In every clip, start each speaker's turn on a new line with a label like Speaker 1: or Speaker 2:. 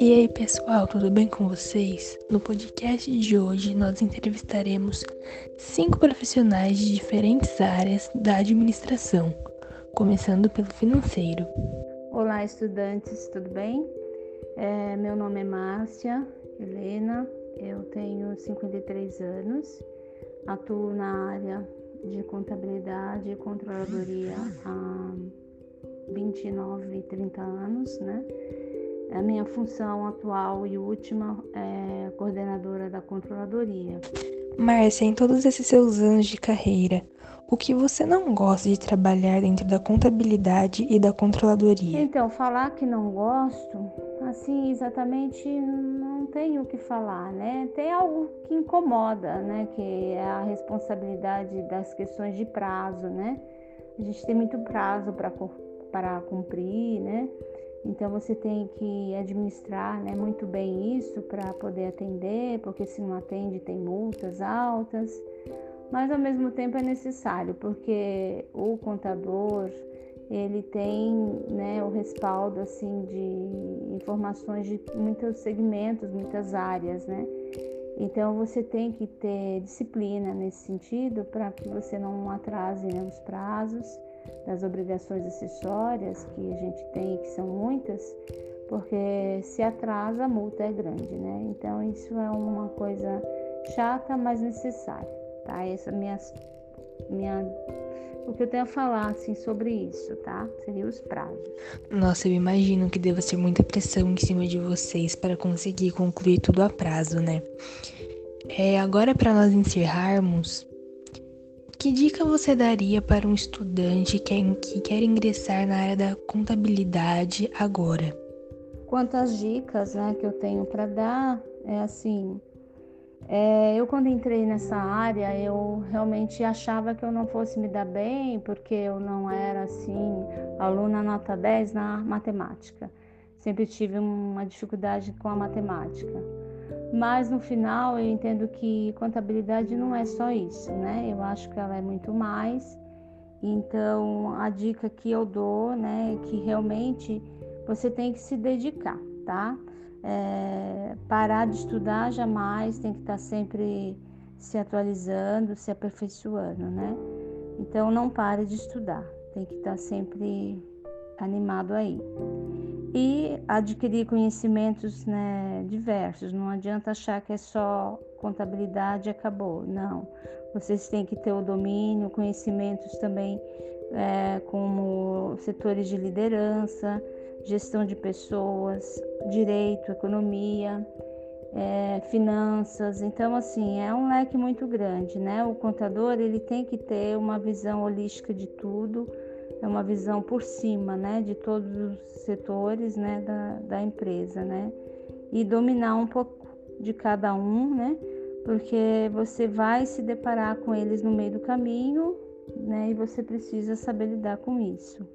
Speaker 1: E aí pessoal, tudo bem com vocês? No podcast de hoje nós entrevistaremos cinco profissionais de diferentes áreas da administração, começando pelo financeiro.
Speaker 2: Olá estudantes, tudo bem? É, meu nome é Márcia Helena, eu tenho 53 anos, atuo na área de contabilidade e controladoria há 29, 30 anos, né? A minha função atual e última é coordenadora da controladoria.
Speaker 1: Márcia, em todos esses seus anos de carreira, o que você não gosta de trabalhar dentro da contabilidade e da controladoria?
Speaker 2: Então, falar que não gosto, assim, exatamente não tenho o que falar, né? Tem algo que incomoda, né? Que é a responsabilidade das questões de prazo, né? A gente tem muito prazo para cumprir, né? Então você tem que administrar né, muito bem isso para poder atender, porque se não atende tem multas altas, mas ao mesmo tempo é necessário, porque o contador ele tem né, o respaldo assim de informações de muitos segmentos, muitas áreas, né? Então você tem que ter disciplina nesse sentido para que você não atrase né, os prazos das obrigações acessórias que a gente tem, que são muitas, porque se atrasa a multa é grande, né? Então isso é uma coisa chata, mas necessária, tá? Essa é minha minha o que eu tenho a falar assim sobre isso, tá? Seria os prazos.
Speaker 1: Nossa, eu imagino que deva ser muita pressão em cima de vocês para conseguir concluir tudo a prazo, né? É, agora para nós encerrarmos, que dica você daria para um estudante que, que quer ingressar na área da contabilidade agora?
Speaker 2: Quantas dicas né, que eu tenho para dar é assim. É, eu quando entrei nessa área, eu realmente achava que eu não fosse me dar bem, porque eu não era assim, aluna nota 10 na matemática. Sempre tive uma dificuldade com a matemática. Mas no final eu entendo que contabilidade não é só isso, né? Eu acho que ela é muito mais. Então a dica que eu dou, né, é que realmente você tem que se dedicar, tá? É, parar de estudar jamais, tem que estar sempre se atualizando, se aperfeiçoando, né? Então não pare de estudar, tem que estar sempre animado aí e adquirir conhecimentos né, diversos. Não adianta achar que é só contabilidade e acabou. Não. Vocês têm que ter o domínio, conhecimentos também é, como setores de liderança, gestão de pessoas, direito, economia, é, finanças. Então, assim, é um leque muito grande, né? O contador ele tem que ter uma visão holística de tudo é uma visão por cima, né, de todos os setores, né, da, da empresa, né, e dominar um pouco de cada um, né, porque você vai se deparar com eles no meio do caminho, né, e você precisa saber lidar com isso.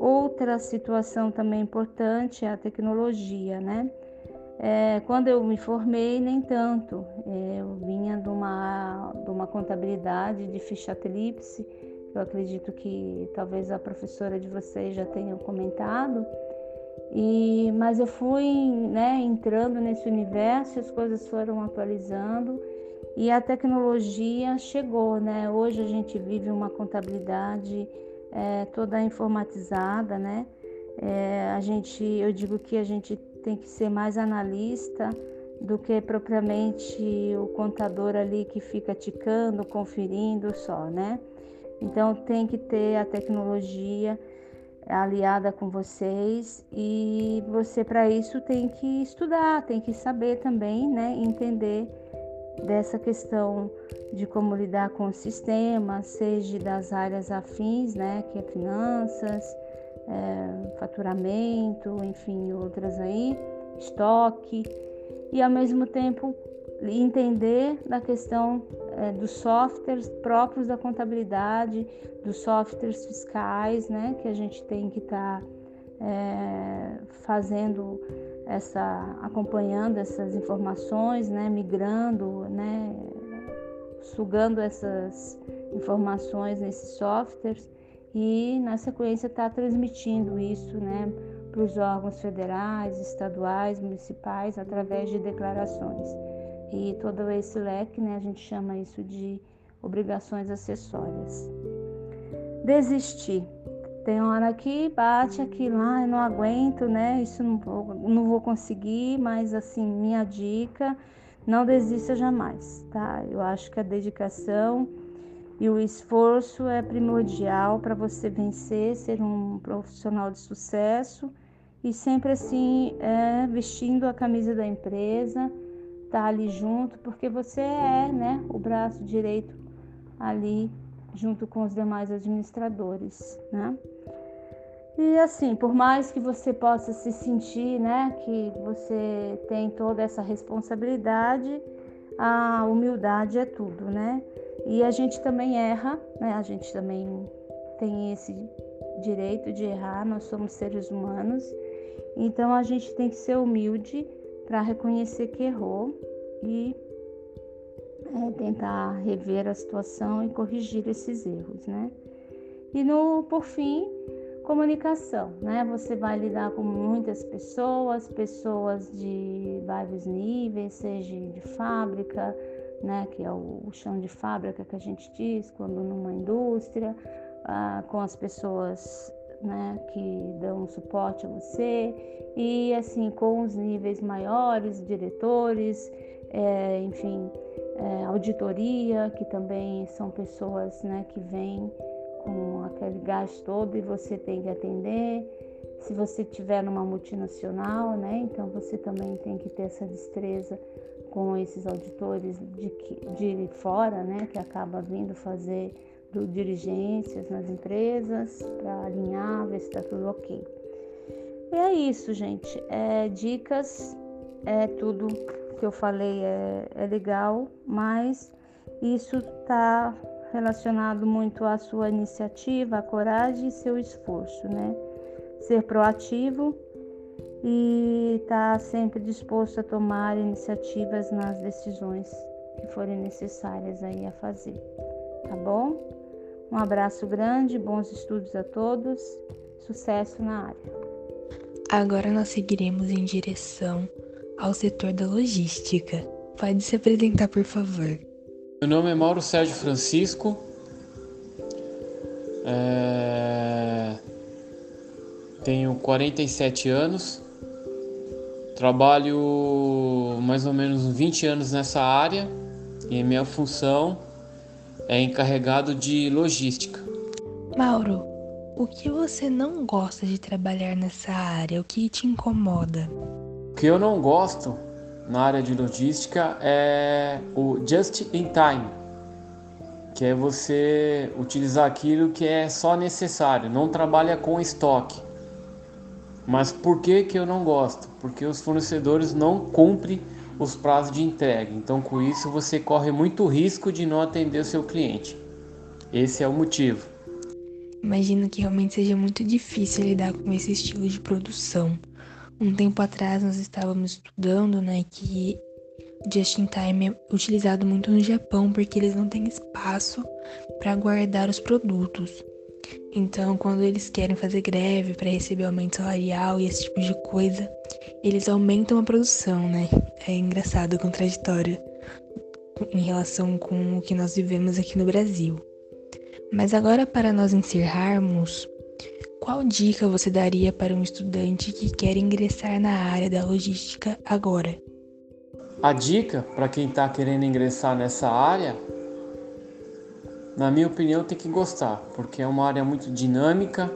Speaker 2: Outra situação também importante é a tecnologia, né? É, quando eu me formei, nem tanto. É, eu vinha de uma, de uma contabilidade de ficha tríplice, eu acredito que talvez a professora de vocês já tenha comentado. E, mas eu fui né, entrando nesse universo, as coisas foram atualizando e a tecnologia chegou. Né? Hoje a gente vive uma contabilidade é, toda informatizada. Né? É, a gente, eu digo que a gente tem que ser mais analista do que propriamente o contador ali que fica ticando, conferindo só, né? Então tem que ter a tecnologia aliada com vocês e você para isso tem que estudar, tem que saber também, né, entender dessa questão de como lidar com o sistema, seja das áreas afins, né, que é finanças, é, faturamento, enfim, outras aí, estoque, e ao mesmo tempo entender da questão é, dos softwares próprios da contabilidade, dos softwares fiscais, né, que a gente tem que estar tá, é, fazendo essa, acompanhando essas informações, né, migrando, né, sugando essas informações nesses softwares e na sequência está transmitindo isso, né, para os órgãos federais, estaduais, municipais através de declarações. E todo esse leque, né, a gente chama isso de obrigações acessórias. Desistir. Tem hora que bate aqui lá, eu não aguento, né? Isso não vou, não vou conseguir, mas assim, minha dica, não desista jamais, tá? Eu acho que a dedicação e o esforço é primordial para você vencer, ser um profissional de sucesso e sempre assim, é, vestindo a camisa da empresa, tá ali junto, porque você é, né, o braço direito ali junto com os demais administradores, né? E assim, por mais que você possa se sentir, né, que você tem toda essa responsabilidade, a humildade é tudo, né? E a gente também erra, né? A gente também tem esse direito de errar, nós somos seres humanos. Então a gente tem que ser humilde para reconhecer que errou e é, tentar rever a situação e corrigir esses erros, né? E no por fim, Comunicação, né? Você vai lidar com muitas pessoas, pessoas de vários níveis, seja de fábrica, né? Que é o, chão de fábrica que a gente diz, quando numa indústria, ah, com as pessoas né, que dão suporte a você e assim com os níveis maiores, diretores, é, enfim, é, auditoria, que também são pessoas né, que vêm com aquele gás todo e você tem que atender. Se você tiver numa multinacional, né, então você também tem que ter essa destreza com esses auditores de, de fora, né, que acaba vindo fazer do, diligências nas empresas para alinhar, ver se está tudo ok. E é isso, gente. É, dicas, é tudo que eu falei é, é legal, mas isso está relacionado muito à sua iniciativa, à coragem e seu esforço, né? Ser proativo e estar tá sempre disposto a tomar iniciativas nas decisões que forem necessárias aí a fazer, tá bom? Um abraço grande, bons estudos a todos, sucesso na área.
Speaker 1: Agora nós seguiremos em direção ao setor da logística. Pode se apresentar, por favor.
Speaker 3: Meu nome é Mauro Sérgio Francisco. É... Tenho 47 anos. Trabalho mais ou menos 20 anos nessa área e minha função é encarregado de logística.
Speaker 1: Mauro, o que você não gosta de trabalhar nessa área? O que te incomoda?
Speaker 3: O que eu não gosto na área de logística é o just in time, que é você utilizar aquilo que é só necessário, não trabalha com estoque. Mas por que, que eu não gosto? Porque os fornecedores não cumprem os prazos de entrega. Então, com isso, você corre muito risco de não atender o seu cliente. Esse é o motivo.
Speaker 1: Imagino que realmente seja muito difícil lidar com esse estilo de produção. Um tempo atrás nós estávamos estudando, né, que Just in Time é utilizado muito no Japão porque eles não têm espaço para guardar os produtos. Então, quando eles querem fazer greve para receber aumento salarial e esse tipo de coisa, eles aumentam a produção, né? É engraçado, contraditório em relação com o que nós vivemos aqui no Brasil. Mas agora, para nós encerrarmos, qual dica você daria para um estudante que quer ingressar na área da logística agora?
Speaker 3: A dica para quem está querendo ingressar nessa área, na minha opinião, tem que gostar, porque é uma área muito dinâmica.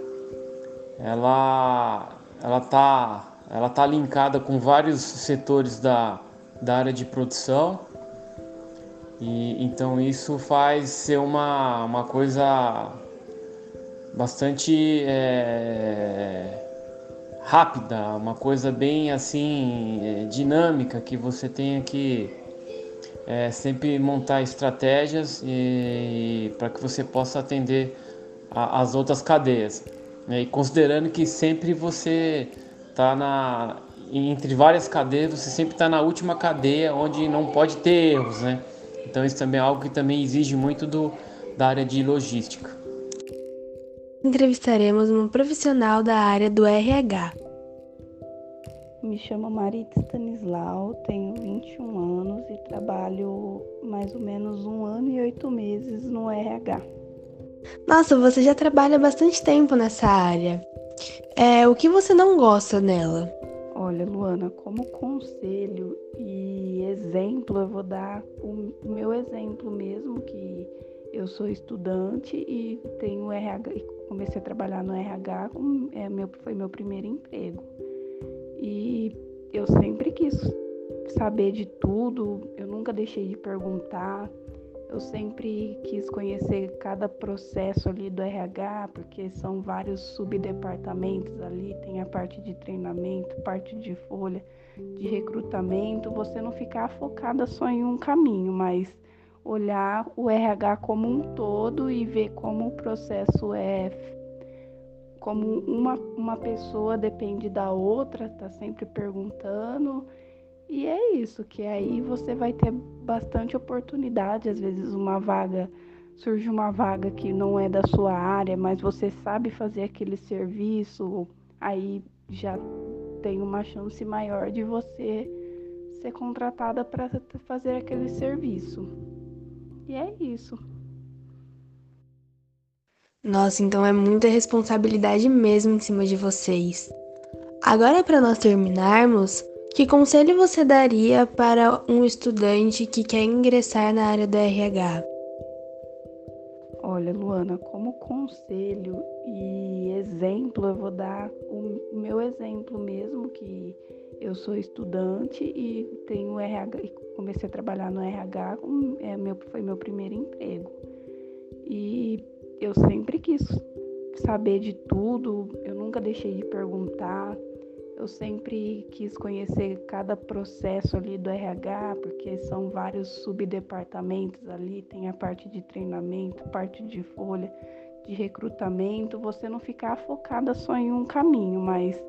Speaker 3: Ela, ela tá, ela tá linkada com vários setores da, da área de produção. E então isso faz ser uma, uma coisa bastante é, rápida, uma coisa bem assim é, dinâmica que você tenha que é, sempre montar estratégias para que você possa atender a, as outras cadeias. E considerando que sempre você está na entre várias cadeias, você sempre está na última cadeia onde não pode ter erros, né? Então isso também é algo que também exige muito do, da área de logística.
Speaker 1: entrevistaremos uma profissional da área do RH.
Speaker 4: Me chamo Marita Stanislau, tenho 21 anos e trabalho mais ou menos um ano e oito meses no RH.
Speaker 1: Nossa, você já trabalha bastante tempo nessa área. É, o que você não gosta nela?
Speaker 4: Olha, Luana, como conselho e exemplo, eu vou dar o meu exemplo mesmo, que eu sou estudante e tenho RH, comecei a trabalhar no RH, é, meu, foi meu primeiro emprego. E eu sempre quis saber de tudo, eu nunca deixei de perguntar. Eu sempre quis conhecer cada processo ali do RH, porque são vários subdepartamentos ali, tem a parte de treinamento, parte de folha, de recrutamento, você não ficar focada só em um caminho, mas olhar o RH como um todo e ver como o processo é como uma, uma pessoa depende da outra, tá sempre perguntando e é isso, que aí você vai ter bastante oportunidade, às vezes uma vaga surge uma vaga que não é da sua área, mas você sabe fazer aquele serviço, aí já tem uma chance maior de você ser contratada para fazer aquele serviço. E é isso.
Speaker 1: Nossa, então é muita responsabilidade mesmo em cima de vocês. Agora, para nós terminarmos, que conselho você daria para um estudante que quer ingressar na área do RH?
Speaker 4: Olha, Luana, como conselho e exemplo, eu vou dar o meu exemplo mesmo, que eu sou estudante e tenho RH, comecei a trabalhar no RH, é foi meu primeiro emprego. E eu sempre quis saber de tudo, eu nunca deixei de perguntar. Eu sempre quis conhecer cada processo ali do RH, porque são vários subdepartamentos ali, tem a parte de treinamento, parte de folha, de recrutamento, você não ficar focada só em um caminho, mas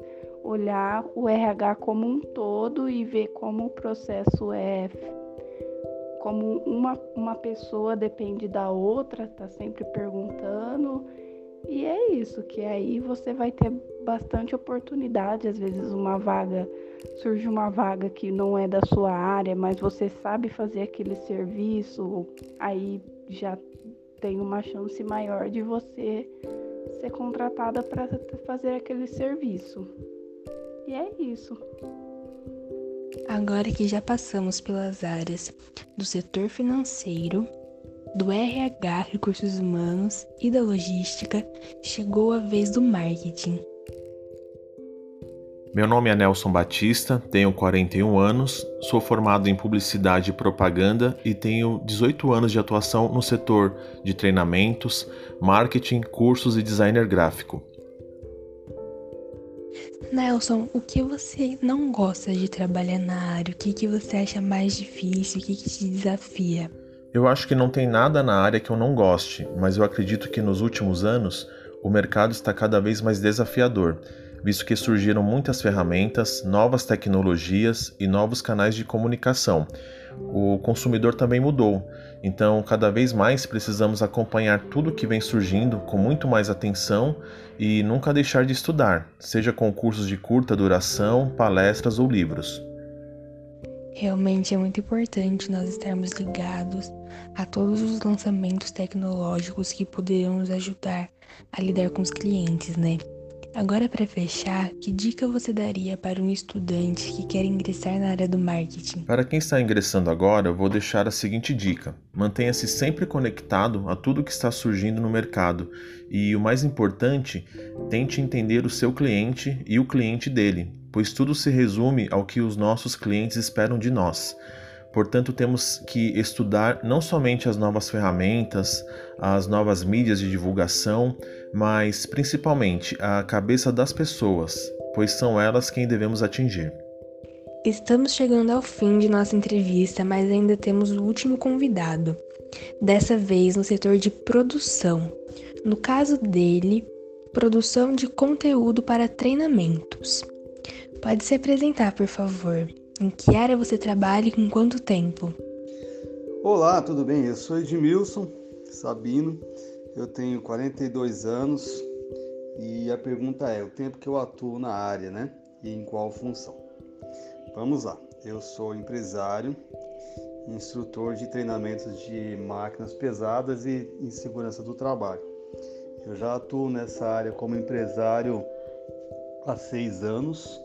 Speaker 4: olhar o RH como um todo e ver como o processo é como uma, uma pessoa depende da outra, tá sempre perguntando e é isso, que aí você vai ter bastante oportunidade, às vezes uma vaga surge uma vaga que não é da sua área, mas você sabe fazer aquele serviço, aí já tem uma chance maior de você ser contratada para fazer aquele serviço. E é isso.
Speaker 1: Agora que já passamos pelas áreas do setor financeiro, do RH, recursos humanos e da logística, chegou a vez do marketing.
Speaker 5: Meu nome é Nelson Batista, tenho 41 anos, sou formado em publicidade e propaganda e tenho 18 anos de atuação no setor de treinamentos, marketing, cursos e designer gráfico.
Speaker 1: Nelson, o que você não gosta de trabalhar na área? O que, que você acha mais difícil? O que, que te desafia?
Speaker 5: Eu acho que não tem nada na área que eu não goste, mas eu acredito que nos últimos anos o mercado está cada vez mais desafiador, visto que surgiram muitas ferramentas, novas tecnologias e novos canais de comunicação. O consumidor também mudou, então cada vez mais precisamos acompanhar tudo que vem surgindo com muito mais atenção e nunca deixar de estudar, seja com cursos de curta duração, palestras ou livros.
Speaker 1: Realmente é muito importante nós estarmos ligados a todos os lançamentos tecnológicos que poderão nos ajudar a lidar com os clientes, né? Agora, para fechar, que dica você daria para um estudante que quer ingressar na área do marketing?
Speaker 5: Para quem está ingressando agora, eu vou deixar a seguinte dica: mantenha-se sempre conectado a tudo que está surgindo no mercado e, o mais importante, tente entender o seu cliente e o cliente dele, pois tudo se resume ao que os nossos clientes esperam de nós. Portanto, temos que estudar não somente as novas ferramentas, as novas mídias de divulgação, mas principalmente a cabeça das pessoas, pois são elas quem devemos atingir.
Speaker 1: Estamos chegando ao fim de nossa entrevista, mas ainda temos o último convidado. Dessa vez no setor de produção. No caso dele, produção de conteúdo para treinamentos. Pode se apresentar, por favor. Em que área você trabalha e com quanto tempo?
Speaker 6: Olá, tudo bem? Eu sou Edmilson Sabino, eu tenho 42 anos, E a pergunta é: o tempo que eu atuo na área, né? E em qual função? Vamos lá. Eu sou empresário, instrutor de treinamentos de máquinas pesadas e em segurança do trabalho. Eu já atuo nessa área como empresário há seis anos,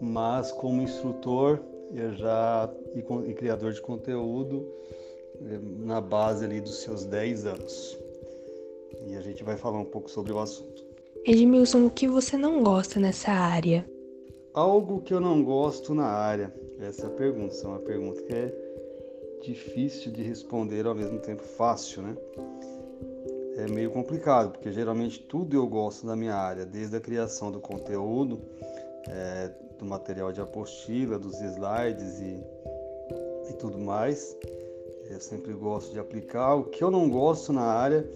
Speaker 6: mas como instrutor eu já e, e criador de conteúdo eh, na base ali dos seus 10 anos. E a gente vai falar um pouco sobre o assunto.
Speaker 1: Edmilson, o que você não gosta nessa área?
Speaker 6: Algo que eu não gosto na área. Essa é a pergunta. Essa é uma pergunta que é difícil de responder ao mesmo tempo fácil, né? É meio complicado, porque geralmente tudo eu gosto da minha área, desde a criação do conteúdo, é, do material de apostila, dos slides e, e tudo mais. Eu sempre gosto de aplicar. O que eu não gosto na área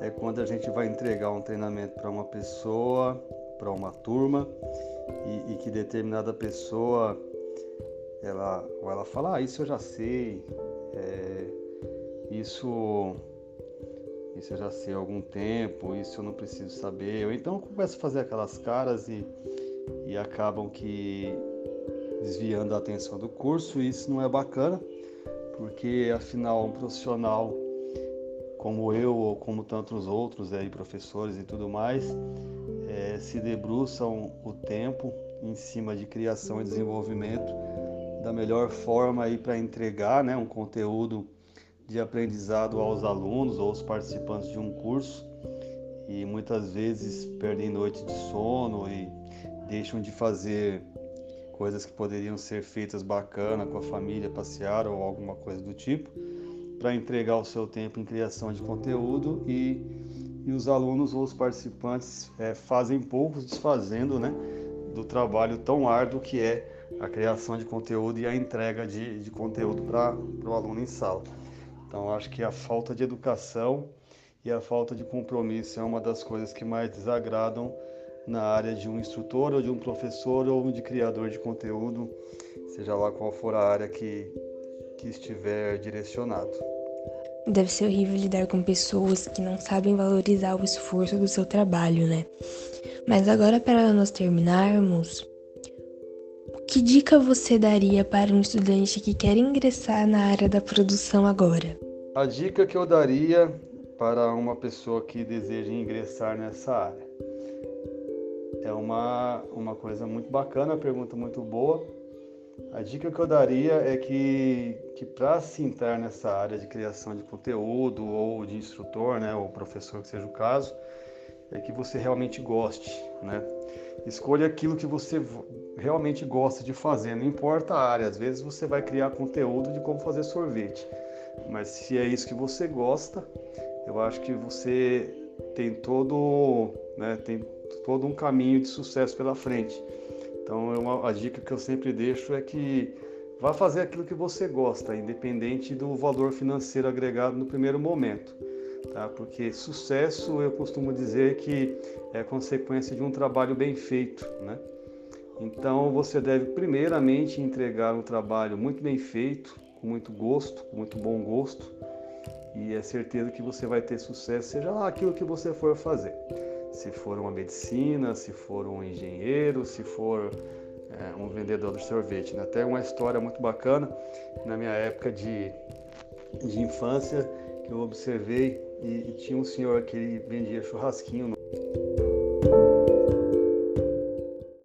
Speaker 6: é quando a gente vai entregar um treinamento para uma pessoa, para uma turma, e, e, que determinada pessoa ela, ou ela fala, ah, isso eu já sei, é, isso, isso eu já sei há algum tempo, isso eu não preciso saber. Ou então começa a fazer aquelas caras e, e acabam que desviando a atenção do curso, e isso não é bacana, porque afinal um profissional como eu ou como tantos outros aí, professores e tudo mais, é, se debruçam o tempo em cima de criação e desenvolvimento da melhor forma aí para entregar né, um conteúdo de aprendizado aos alunos ou aos participantes de um curso e muitas vezes perdem noite de sono e deixam de fazer coisas que poderiam ser feitas bacana com a família, passear ou alguma coisa do tipo para entregar o seu tempo em criação de conteúdo e, e os alunos ou os participantes é, fazem poucos desfazendo né, do trabalho tão árduo que é a criação de conteúdo e a entrega de, de conteúdo para o aluno em sala. Então, acho que a falta de educação e a falta de compromisso é uma das coisas que mais desagradam na área de um instrutor ou de um professor ou de criador de conteúdo, seja lá qual for a área que, que estiver direcionado.
Speaker 1: Deve ser horrível lidar com pessoas que não sabem valorizar o esforço do seu trabalho, né? Mas agora, para nós terminarmos, que dica você daria para um estudante que quer ingressar na área da produção agora?
Speaker 6: A dica que eu daria para uma pessoa que deseja ingressar nessa área é uma, uma coisa muito bacana, pergunta muito boa a dica que eu daria é que, que para se entrar nessa área de criação de conteúdo ou de instrutor, né, ou professor que seja o caso, é que você realmente goste, né? Escolha aquilo que você realmente gosta de fazer, não importa a área. Às vezes você vai criar conteúdo de como fazer sorvete, mas se é isso que você gosta, eu acho que você tem todo, né, tem todo um caminho de sucesso pela frente. Então, é uma, a dica que eu sempre deixo é que vá fazer aquilo que você gosta, independente do valor financeiro agregado no primeiro momento. Tá? Porque sucesso, eu costumo dizer que é consequência de um trabalho bem feito. Né? Então, você deve primeiramente entregar um trabalho muito bem feito, com muito gosto, com muito bom gosto, e é certeza que você vai ter sucesso, seja lá aquilo que você for fazer se for uma medicina, se for um engenheiro, se for é, um vendedor de sorvete. Né? Até uma história muito bacana na minha época de, de infância que eu observei e, e tinha um senhor que vendia churrasquinho. No...